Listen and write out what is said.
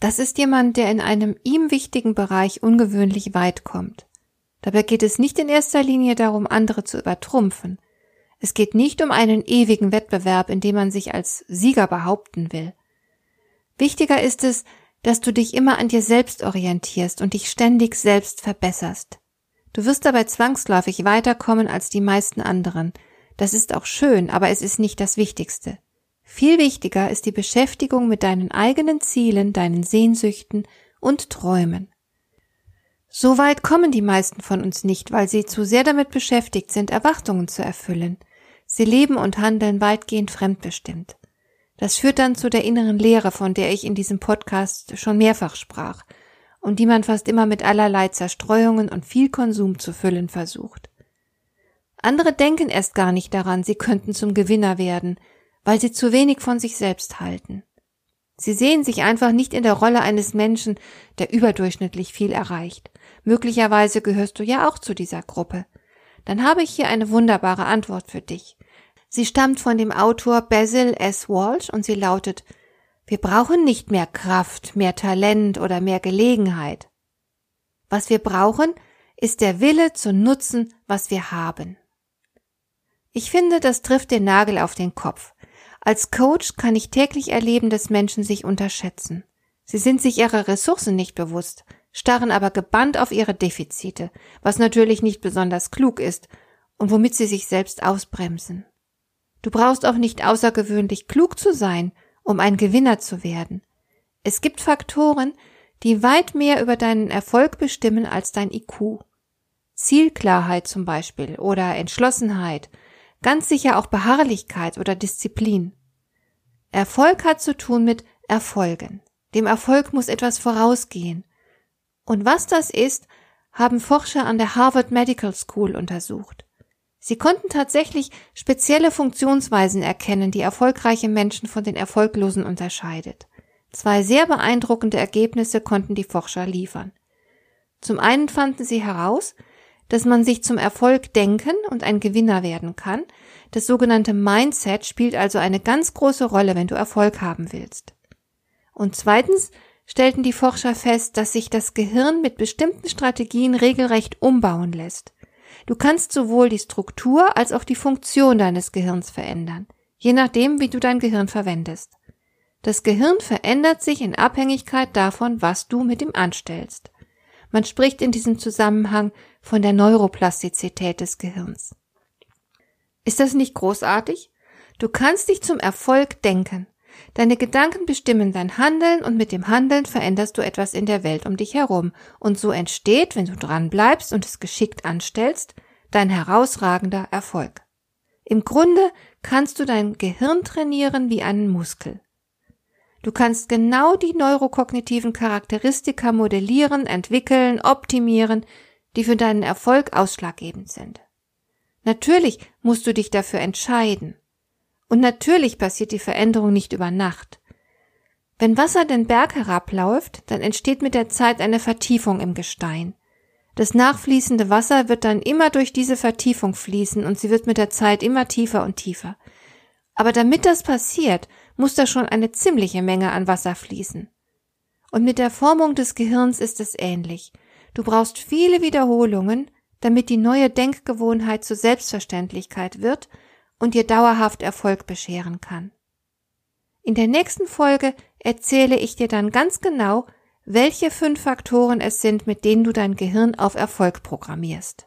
Das ist jemand, der in einem ihm wichtigen Bereich ungewöhnlich weit kommt. Dabei geht es nicht in erster Linie darum, andere zu übertrumpfen. Es geht nicht um einen ewigen Wettbewerb, in dem man sich als Sieger behaupten will. Wichtiger ist es, dass du dich immer an dir selbst orientierst und dich ständig selbst verbesserst. Du wirst dabei zwangsläufig weiterkommen als die meisten anderen. Das ist auch schön, aber es ist nicht das Wichtigste. Viel wichtiger ist die Beschäftigung mit deinen eigenen Zielen, deinen Sehnsüchten und Träumen. So weit kommen die meisten von uns nicht, weil sie zu sehr damit beschäftigt sind, Erwartungen zu erfüllen. Sie leben und handeln weitgehend fremdbestimmt. Das führt dann zu der inneren Leere, von der ich in diesem Podcast schon mehrfach sprach und die man fast immer mit allerlei Zerstreuungen und viel Konsum zu füllen versucht. Andere denken erst gar nicht daran, sie könnten zum Gewinner werden, weil sie zu wenig von sich selbst halten. Sie sehen sich einfach nicht in der Rolle eines Menschen, der überdurchschnittlich viel erreicht. Möglicherweise gehörst du ja auch zu dieser Gruppe. Dann habe ich hier eine wunderbare Antwort für dich. Sie stammt von dem Autor Basil S. Walsh und sie lautet Wir brauchen nicht mehr Kraft, mehr Talent oder mehr Gelegenheit. Was wir brauchen, ist der Wille zu nutzen, was wir haben. Ich finde, das trifft den Nagel auf den Kopf. Als Coach kann ich täglich erleben, dass Menschen sich unterschätzen. Sie sind sich ihrer Ressourcen nicht bewusst, starren aber gebannt auf ihre Defizite, was natürlich nicht besonders klug ist und womit sie sich selbst ausbremsen. Du brauchst auch nicht außergewöhnlich klug zu sein, um ein Gewinner zu werden. Es gibt Faktoren, die weit mehr über deinen Erfolg bestimmen als dein IQ. Zielklarheit zum Beispiel oder Entschlossenheit ganz sicher auch Beharrlichkeit oder Disziplin. Erfolg hat zu tun mit Erfolgen. Dem Erfolg muss etwas vorausgehen. Und was das ist, haben Forscher an der Harvard Medical School untersucht. Sie konnten tatsächlich spezielle Funktionsweisen erkennen, die erfolgreiche Menschen von den erfolglosen unterscheidet. Zwei sehr beeindruckende Ergebnisse konnten die Forscher liefern. Zum einen fanden sie heraus, dass man sich zum Erfolg denken und ein Gewinner werden kann. Das sogenannte Mindset spielt also eine ganz große Rolle, wenn du Erfolg haben willst. Und zweitens stellten die Forscher fest, dass sich das Gehirn mit bestimmten Strategien regelrecht umbauen lässt. Du kannst sowohl die Struktur als auch die Funktion deines Gehirns verändern, je nachdem, wie du dein Gehirn verwendest. Das Gehirn verändert sich in Abhängigkeit davon, was du mit ihm anstellst. Man spricht in diesem Zusammenhang von der Neuroplastizität des Gehirns. Ist das nicht großartig? Du kannst dich zum Erfolg denken. Deine Gedanken bestimmen dein Handeln und mit dem Handeln veränderst du etwas in der Welt um dich herum. Und so entsteht, wenn du dran bleibst und es geschickt anstellst, dein herausragender Erfolg. Im Grunde kannst du dein Gehirn trainieren wie einen Muskel. Du kannst genau die neurokognitiven Charakteristika modellieren, entwickeln, optimieren, die für deinen Erfolg ausschlaggebend sind. Natürlich musst du dich dafür entscheiden. Und natürlich passiert die Veränderung nicht über Nacht. Wenn Wasser den Berg herabläuft, dann entsteht mit der Zeit eine Vertiefung im Gestein. Das nachfließende Wasser wird dann immer durch diese Vertiefung fließen und sie wird mit der Zeit immer tiefer und tiefer. Aber damit das passiert, muss da schon eine ziemliche Menge an Wasser fließen. Und mit der Formung des Gehirns ist es ähnlich. Du brauchst viele Wiederholungen, damit die neue Denkgewohnheit zur Selbstverständlichkeit wird und dir dauerhaft Erfolg bescheren kann. In der nächsten Folge erzähle ich dir dann ganz genau, welche fünf Faktoren es sind, mit denen du dein Gehirn auf Erfolg programmierst.